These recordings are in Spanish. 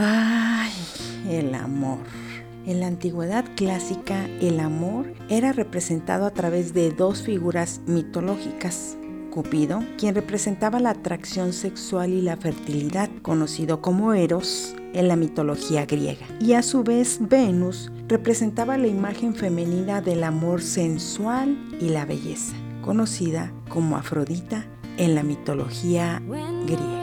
Ay, el amor. En la antigüedad clásica, el amor era representado a través de dos figuras mitológicas. Cupido, quien representaba la atracción sexual y la fertilidad, conocido como Eros en la mitología griega. Y a su vez, Venus representaba la imagen femenina del amor sensual y la belleza, conocida como Afrodita en la mitología griega.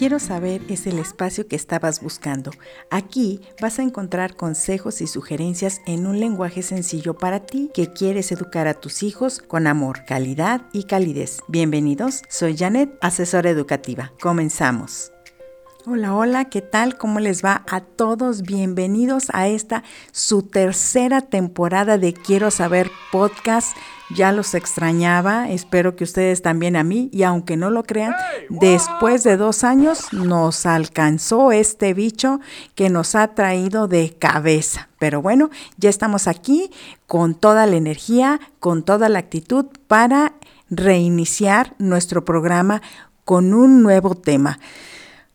Quiero saber es el espacio que estabas buscando. Aquí vas a encontrar consejos y sugerencias en un lenguaje sencillo para ti que quieres educar a tus hijos con amor, calidad y calidez. Bienvenidos, soy Janet, asesora educativa. Comenzamos. Hola, hola, ¿qué tal? ¿Cómo les va a todos? Bienvenidos a esta su tercera temporada de Quiero Saber Podcast. Ya los extrañaba, espero que ustedes también a mí y aunque no lo crean, después de dos años nos alcanzó este bicho que nos ha traído de cabeza. Pero bueno, ya estamos aquí con toda la energía, con toda la actitud para reiniciar nuestro programa con un nuevo tema.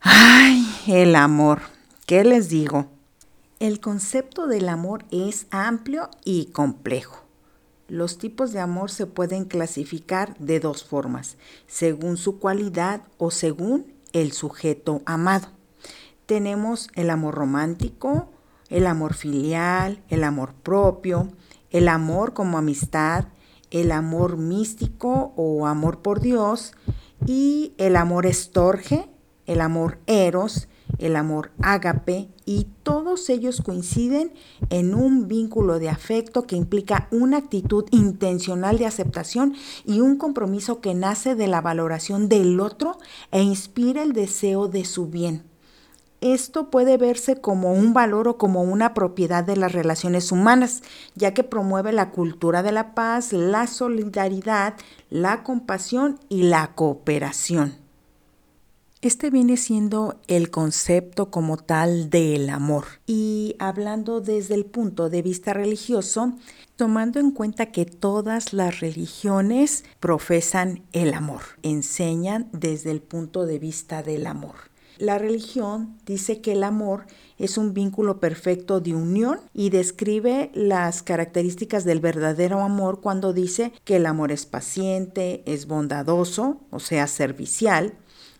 Ay, el amor. ¿Qué les digo? El concepto del amor es amplio y complejo. Los tipos de amor se pueden clasificar de dos formas, según su cualidad o según el sujeto amado. Tenemos el amor romántico, el amor filial, el amor propio, el amor como amistad, el amor místico o amor por Dios y el amor estorge el amor eros, el amor ágape, y todos ellos coinciden en un vínculo de afecto que implica una actitud intencional de aceptación y un compromiso que nace de la valoración del otro e inspira el deseo de su bien. Esto puede verse como un valor o como una propiedad de las relaciones humanas, ya que promueve la cultura de la paz, la solidaridad, la compasión y la cooperación. Este viene siendo el concepto como tal del amor. Y hablando desde el punto de vista religioso, tomando en cuenta que todas las religiones profesan el amor, enseñan desde el punto de vista del amor. La religión dice que el amor es un vínculo perfecto de unión y describe las características del verdadero amor cuando dice que el amor es paciente, es bondadoso, o sea, servicial,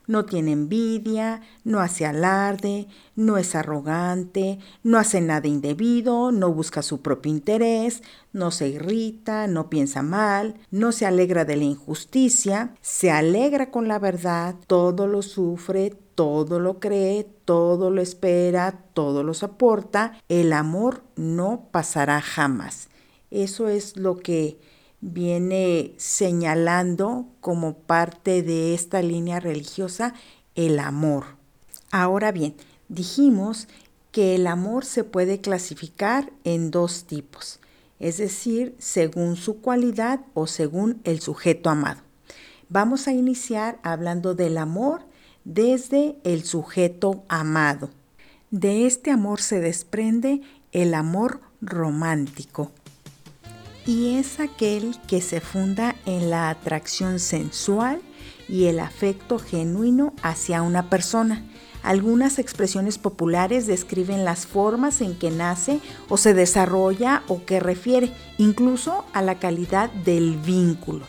no tiene envidia, no hace alarde, no es arrogante, no hace nada indebido, no busca su propio interés, no se irrita, no piensa mal, no se alegra de la injusticia, se alegra con la verdad, todo lo sufre, todo lo cree, todo lo espera, todo lo soporta. El amor no pasará jamás. Eso es lo que viene señalando como parte de esta línea religiosa el amor. Ahora bien, dijimos que el amor se puede clasificar en dos tipos, es decir, según su cualidad o según el sujeto amado. Vamos a iniciar hablando del amor desde el sujeto amado. De este amor se desprende el amor romántico, y es aquel que se funda en la atracción sensual y el afecto genuino hacia una persona. Algunas expresiones populares describen las formas en que nace o se desarrolla o que refiere incluso a la calidad del vínculo.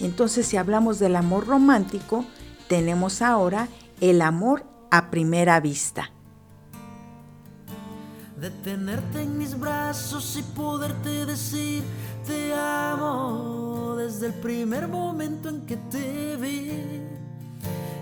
Entonces, si hablamos del amor romántico, tenemos ahora el amor a primera vista. De tenerte en mis brazos y poderte decir te amo desde el primer momento en que te vi.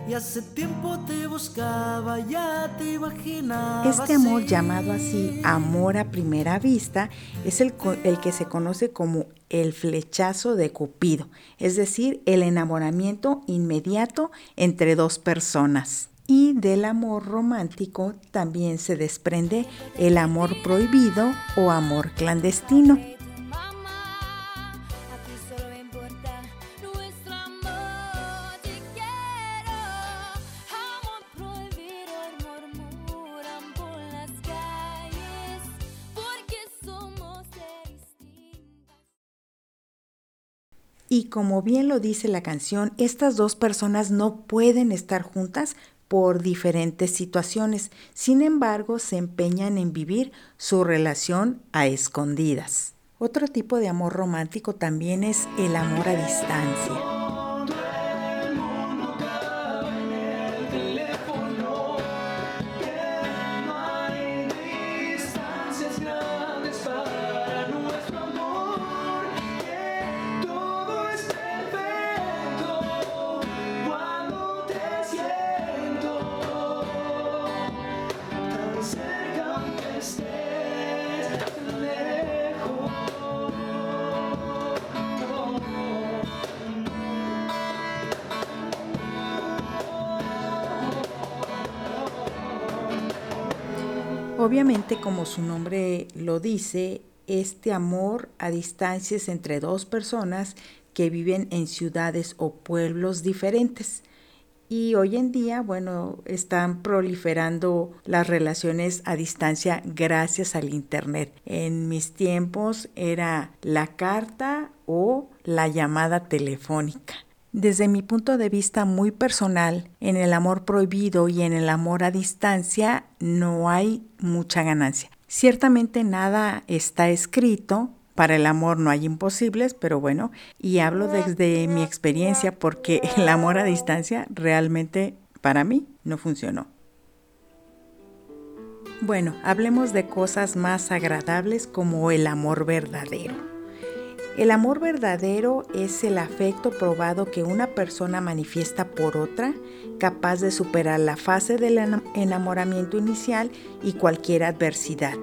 Y hace tiempo te buscaba, ya te imaginaba. Este amor llamado así, amor a primera vista, es el, el que se conoce como el flechazo de Cupido, es decir, el enamoramiento inmediato entre dos personas. Y del amor romántico también se desprende el amor prohibido o amor clandestino. Y como bien lo dice la canción, estas dos personas no pueden estar juntas por diferentes situaciones. Sin embargo, se empeñan en vivir su relación a escondidas. Otro tipo de amor romántico también es el amor a distancia. Obviamente, como su nombre lo dice, este amor a distancias entre dos personas que viven en ciudades o pueblos diferentes. Y hoy en día, bueno, están proliferando las relaciones a distancia gracias al Internet. En mis tiempos era la carta o la llamada telefónica. Desde mi punto de vista muy personal, en el amor prohibido y en el amor a distancia no hay mucha ganancia. Ciertamente nada está escrito, para el amor no hay imposibles, pero bueno, y hablo desde mi experiencia porque el amor a distancia realmente para mí no funcionó. Bueno, hablemos de cosas más agradables como el amor verdadero. El amor verdadero es el afecto probado que una persona manifiesta por otra, capaz de superar la fase del enamoramiento inicial y cualquier adversidad.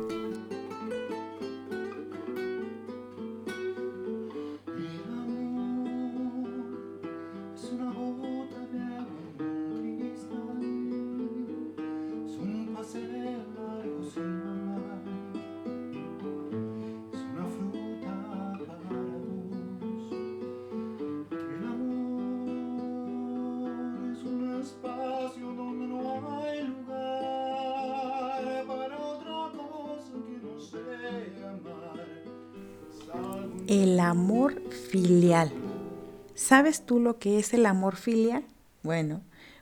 El amor filial. ¿Sabes tú lo que es el amor filial? Bueno,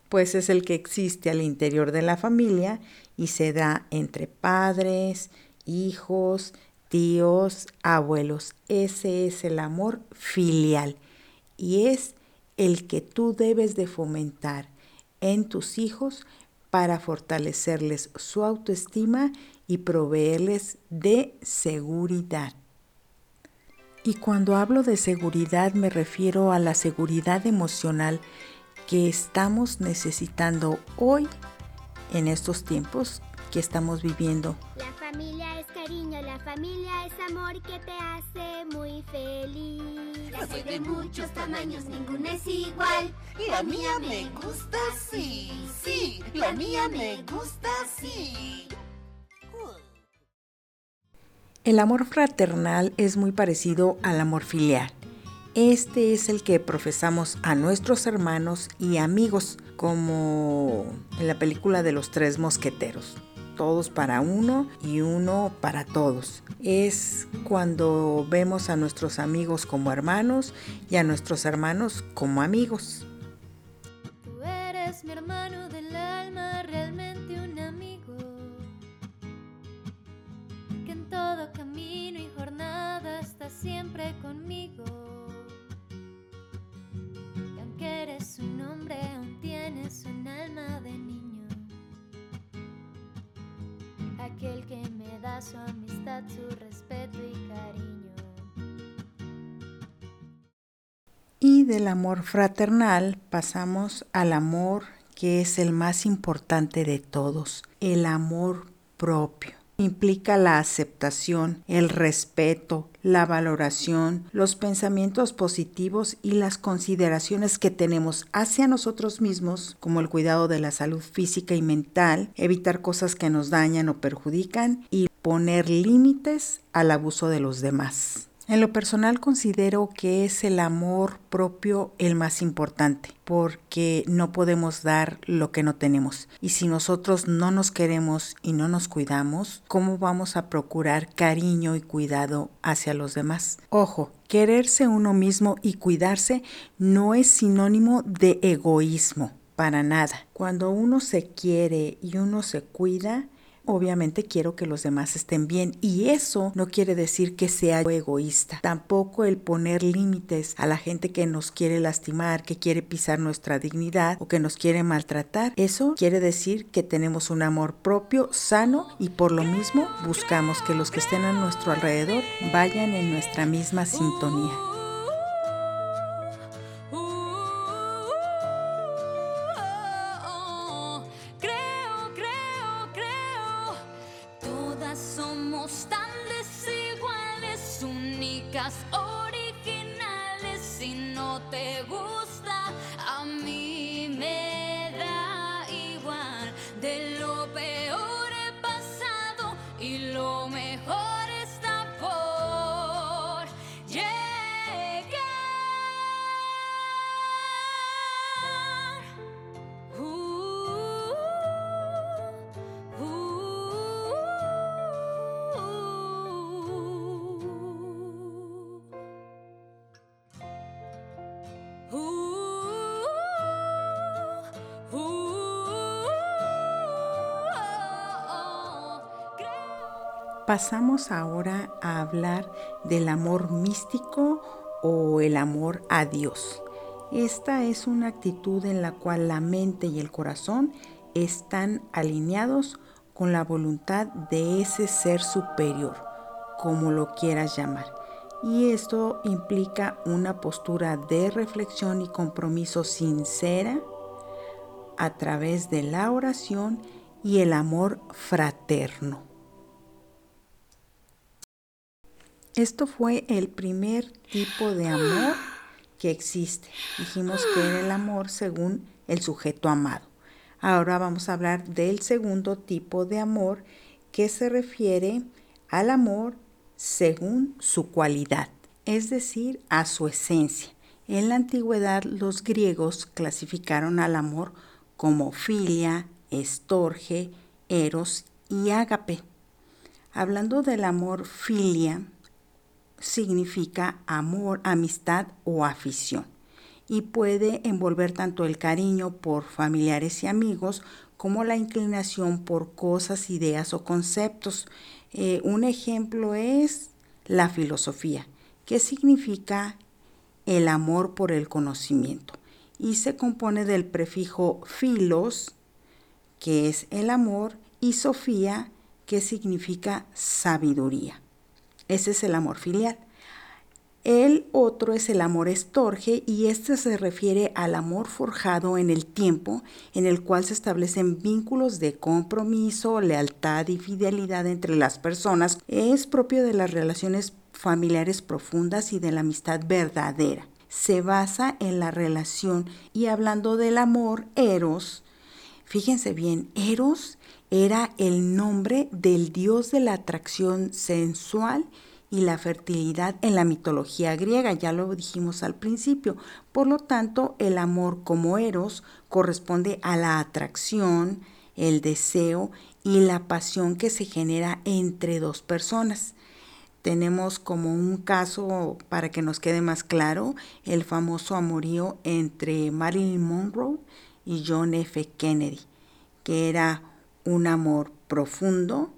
pues es el que existe al interior de la familia y se da entre padres, hijos, tíos, abuelos. Ese es el amor filial y es el que tú debes de fomentar en tus hijos para fortalecerles su autoestima y proveerles de seguridad. Y cuando hablo de seguridad me refiero a la seguridad emocional que estamos necesitando hoy en estos tiempos que estamos viviendo. La familia es cariño, la familia es amor que te hace muy feliz. La soy de muchos tamaños, ninguna es igual. Y la mía me gusta así, sí, la mía me gusta así. El amor fraternal es muy parecido al amor filial. Este es el que profesamos a nuestros hermanos y amigos, como en la película de los tres mosqueteros. Todos para uno y uno para todos. Es cuando vemos a nuestros amigos como hermanos y a nuestros hermanos como amigos. Siempre conmigo. Y aunque eres un hombre, aún tienes un alma de niño. Aquel que me da su amistad, su respeto y cariño. Y del amor fraternal pasamos al amor que es el más importante de todos, el amor propio. Implica la aceptación, el respeto, la valoración, los pensamientos positivos y las consideraciones que tenemos hacia nosotros mismos, como el cuidado de la salud física y mental, evitar cosas que nos dañan o perjudican y poner límites al abuso de los demás. En lo personal considero que es el amor propio el más importante, porque no podemos dar lo que no tenemos. Y si nosotros no nos queremos y no nos cuidamos, ¿cómo vamos a procurar cariño y cuidado hacia los demás? Ojo, quererse uno mismo y cuidarse no es sinónimo de egoísmo, para nada. Cuando uno se quiere y uno se cuida, obviamente quiero que los demás estén bien y eso no quiere decir que sea egoísta. Tampoco el poner límites a la gente que nos quiere lastimar, que quiere pisar nuestra dignidad o que nos quiere maltratar. Eso quiere decir que tenemos un amor propio, sano y por lo mismo buscamos que los que estén a nuestro alrededor vayan en nuestra misma sintonía. Pasamos ahora a hablar del amor místico o el amor a Dios. Esta es una actitud en la cual la mente y el corazón están alineados con la voluntad de ese ser superior, como lo quieras llamar. Y esto implica una postura de reflexión y compromiso sincera a través de la oración y el amor fraterno. Esto fue el primer tipo de amor que existe. Dijimos que era el amor según el sujeto amado. Ahora vamos a hablar del segundo tipo de amor que se refiere al amor según su cualidad, es decir, a su esencia. En la antigüedad los griegos clasificaron al amor como filia, estorge, eros y ágape. Hablando del amor filia, significa amor, amistad o afición y puede envolver tanto el cariño por familiares y amigos como la inclinación por cosas, ideas o conceptos. Eh, un ejemplo es la filosofía, que significa el amor por el conocimiento y se compone del prefijo filos, que es el amor, y sofía, que significa sabiduría. Ese es el amor filial. El otro es el amor estorge y este se refiere al amor forjado en el tiempo en el cual se establecen vínculos de compromiso, lealtad y fidelidad entre las personas. Es propio de las relaciones familiares profundas y de la amistad verdadera. Se basa en la relación y hablando del amor, Eros, fíjense bien, Eros era el nombre del dios de la atracción sensual y la fertilidad en la mitología griega, ya lo dijimos al principio. Por lo tanto, el amor como eros corresponde a la atracción, el deseo y la pasión que se genera entre dos personas. Tenemos como un caso, para que nos quede más claro, el famoso amorío entre Marilyn Monroe y John F. Kennedy, que era un amor profundo,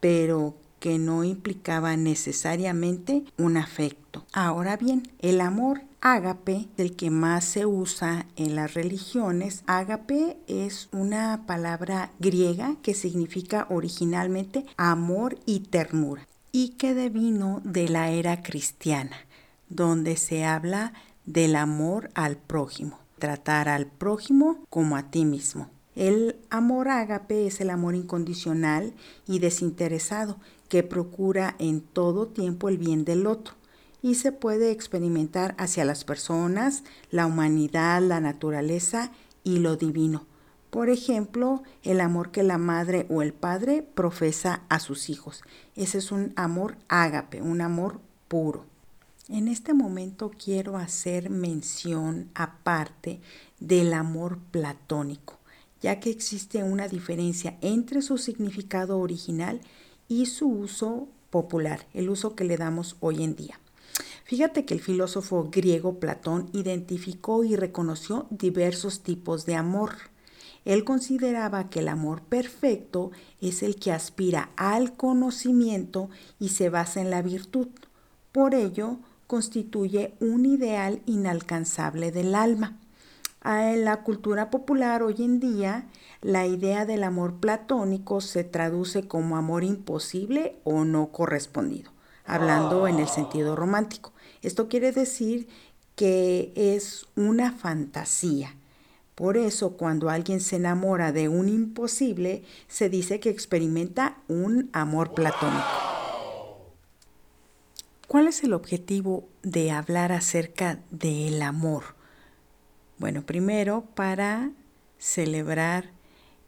pero que no implicaba necesariamente un afecto. Ahora bien, el amor ágape, el que más se usa en las religiones, ágape es una palabra griega que significa originalmente amor y ternura y que devino de la era cristiana, donde se habla del amor al prójimo. Tratar al prójimo como a ti mismo. El amor ágape es el amor incondicional y desinteresado que procura en todo tiempo el bien del otro y se puede experimentar hacia las personas, la humanidad, la naturaleza y lo divino. Por ejemplo, el amor que la madre o el padre profesa a sus hijos. Ese es un amor ágape, un amor puro. En este momento quiero hacer mención aparte del amor platónico, ya que existe una diferencia entre su significado original y su uso popular, el uso que le damos hoy en día. Fíjate que el filósofo griego Platón identificó y reconoció diversos tipos de amor. Él consideraba que el amor perfecto es el que aspira al conocimiento y se basa en la virtud. Por ello, constituye un ideal inalcanzable del alma. En la cultura popular hoy en día, la idea del amor platónico se traduce como amor imposible o no correspondido, hablando en el sentido romántico. Esto quiere decir que es una fantasía. Por eso cuando alguien se enamora de un imposible, se dice que experimenta un amor platónico. ¿Cuál es el objetivo de hablar acerca del amor? Bueno, primero para celebrar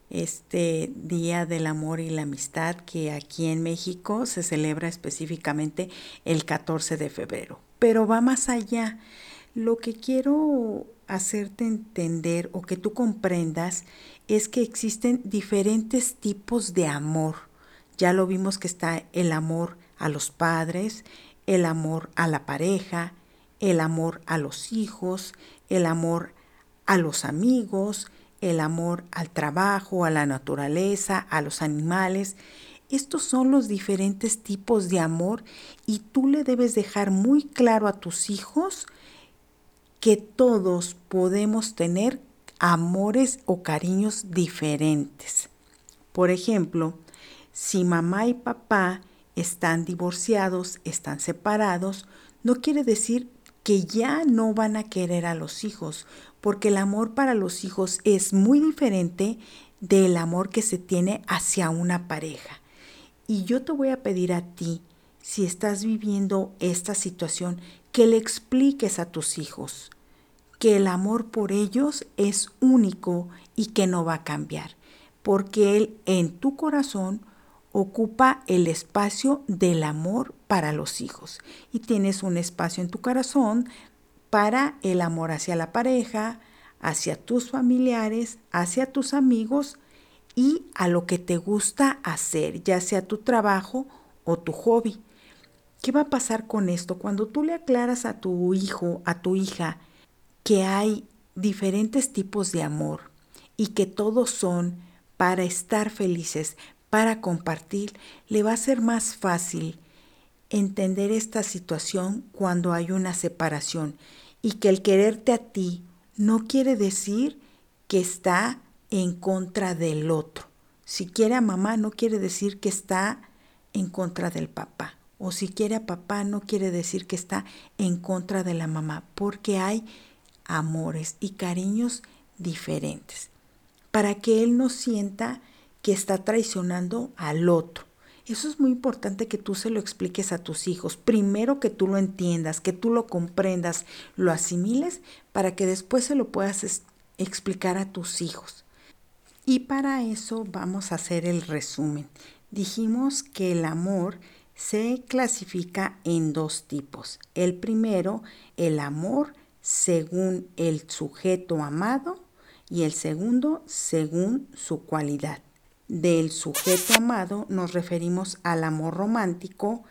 este Día del Amor y la Amistad que aquí en México se celebra específicamente el 14 de febrero. Pero va más allá. Lo que quiero hacerte entender o que tú comprendas es que existen diferentes tipos de amor. Ya lo vimos que está el amor a los padres, el amor a la pareja, el amor a los hijos, el amor a los amigos, el amor al trabajo, a la naturaleza, a los animales. Estos son los diferentes tipos de amor y tú le debes dejar muy claro a tus hijos que todos podemos tener amores o cariños diferentes. Por ejemplo, si mamá y papá están divorciados, están separados, no quiere decir que ya no van a querer a los hijos porque el amor para los hijos es muy diferente del amor que se tiene hacia una pareja. Y yo te voy a pedir a ti, si estás viviendo esta situación, que le expliques a tus hijos que el amor por ellos es único y que no va a cambiar, porque Él en tu corazón ocupa el espacio del amor para los hijos y tienes un espacio en tu corazón para el amor hacia la pareja, hacia tus familiares, hacia tus amigos y a lo que te gusta hacer, ya sea tu trabajo o tu hobby. ¿Qué va a pasar con esto? Cuando tú le aclaras a tu hijo, a tu hija, que hay diferentes tipos de amor y que todos son para estar felices, para compartir, le va a ser más fácil entender esta situación cuando hay una separación y que el quererte a ti no quiere decir que está en contra del otro. Si quiere a mamá no quiere decir que está en contra del papá. O si quiere a papá no quiere decir que está en contra de la mamá, porque hay amores y cariños diferentes. Para que él no sienta que está traicionando al otro. Eso es muy importante que tú se lo expliques a tus hijos. Primero que tú lo entiendas, que tú lo comprendas, lo asimiles, para que después se lo puedas explicar a tus hijos. Y para eso vamos a hacer el resumen. Dijimos que el amor se clasifica en dos tipos. El primero, el amor según el sujeto amado y el segundo, según su cualidad del sujeto amado nos referimos al amor romántico,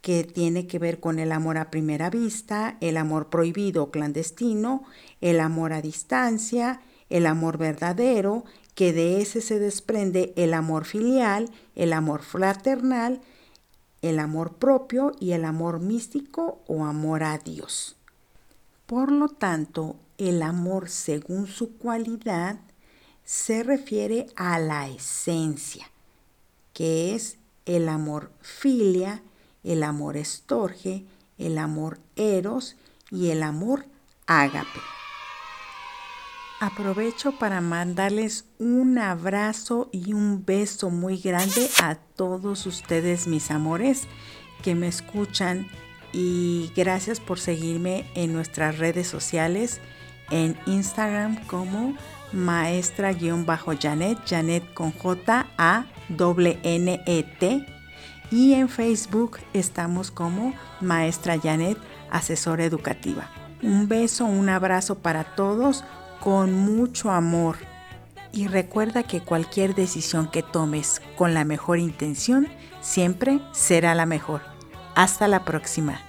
que tiene que ver con el amor a primera vista, el amor prohibido o clandestino, el amor a distancia, el amor verdadero, que de ese se desprende el amor filial, el amor fraternal, el amor propio y el amor místico o amor a Dios. Por lo tanto, el amor según su cualidad se refiere a la esencia, que es el amor filia, el amor estorge, el amor eros y el amor ágape. Aprovecho para mandarles un abrazo y un beso muy grande a todos ustedes, mis amores, que me escuchan y gracias por seguirme en nuestras redes sociales, en Instagram como maestra-janet, Janet con J A N E T y en Facebook estamos como maestra Janet, asesora educativa. Un beso, un abrazo para todos con mucho amor. Y recuerda que cualquier decisión que tomes con la mejor intención siempre será la mejor. Hasta la próxima.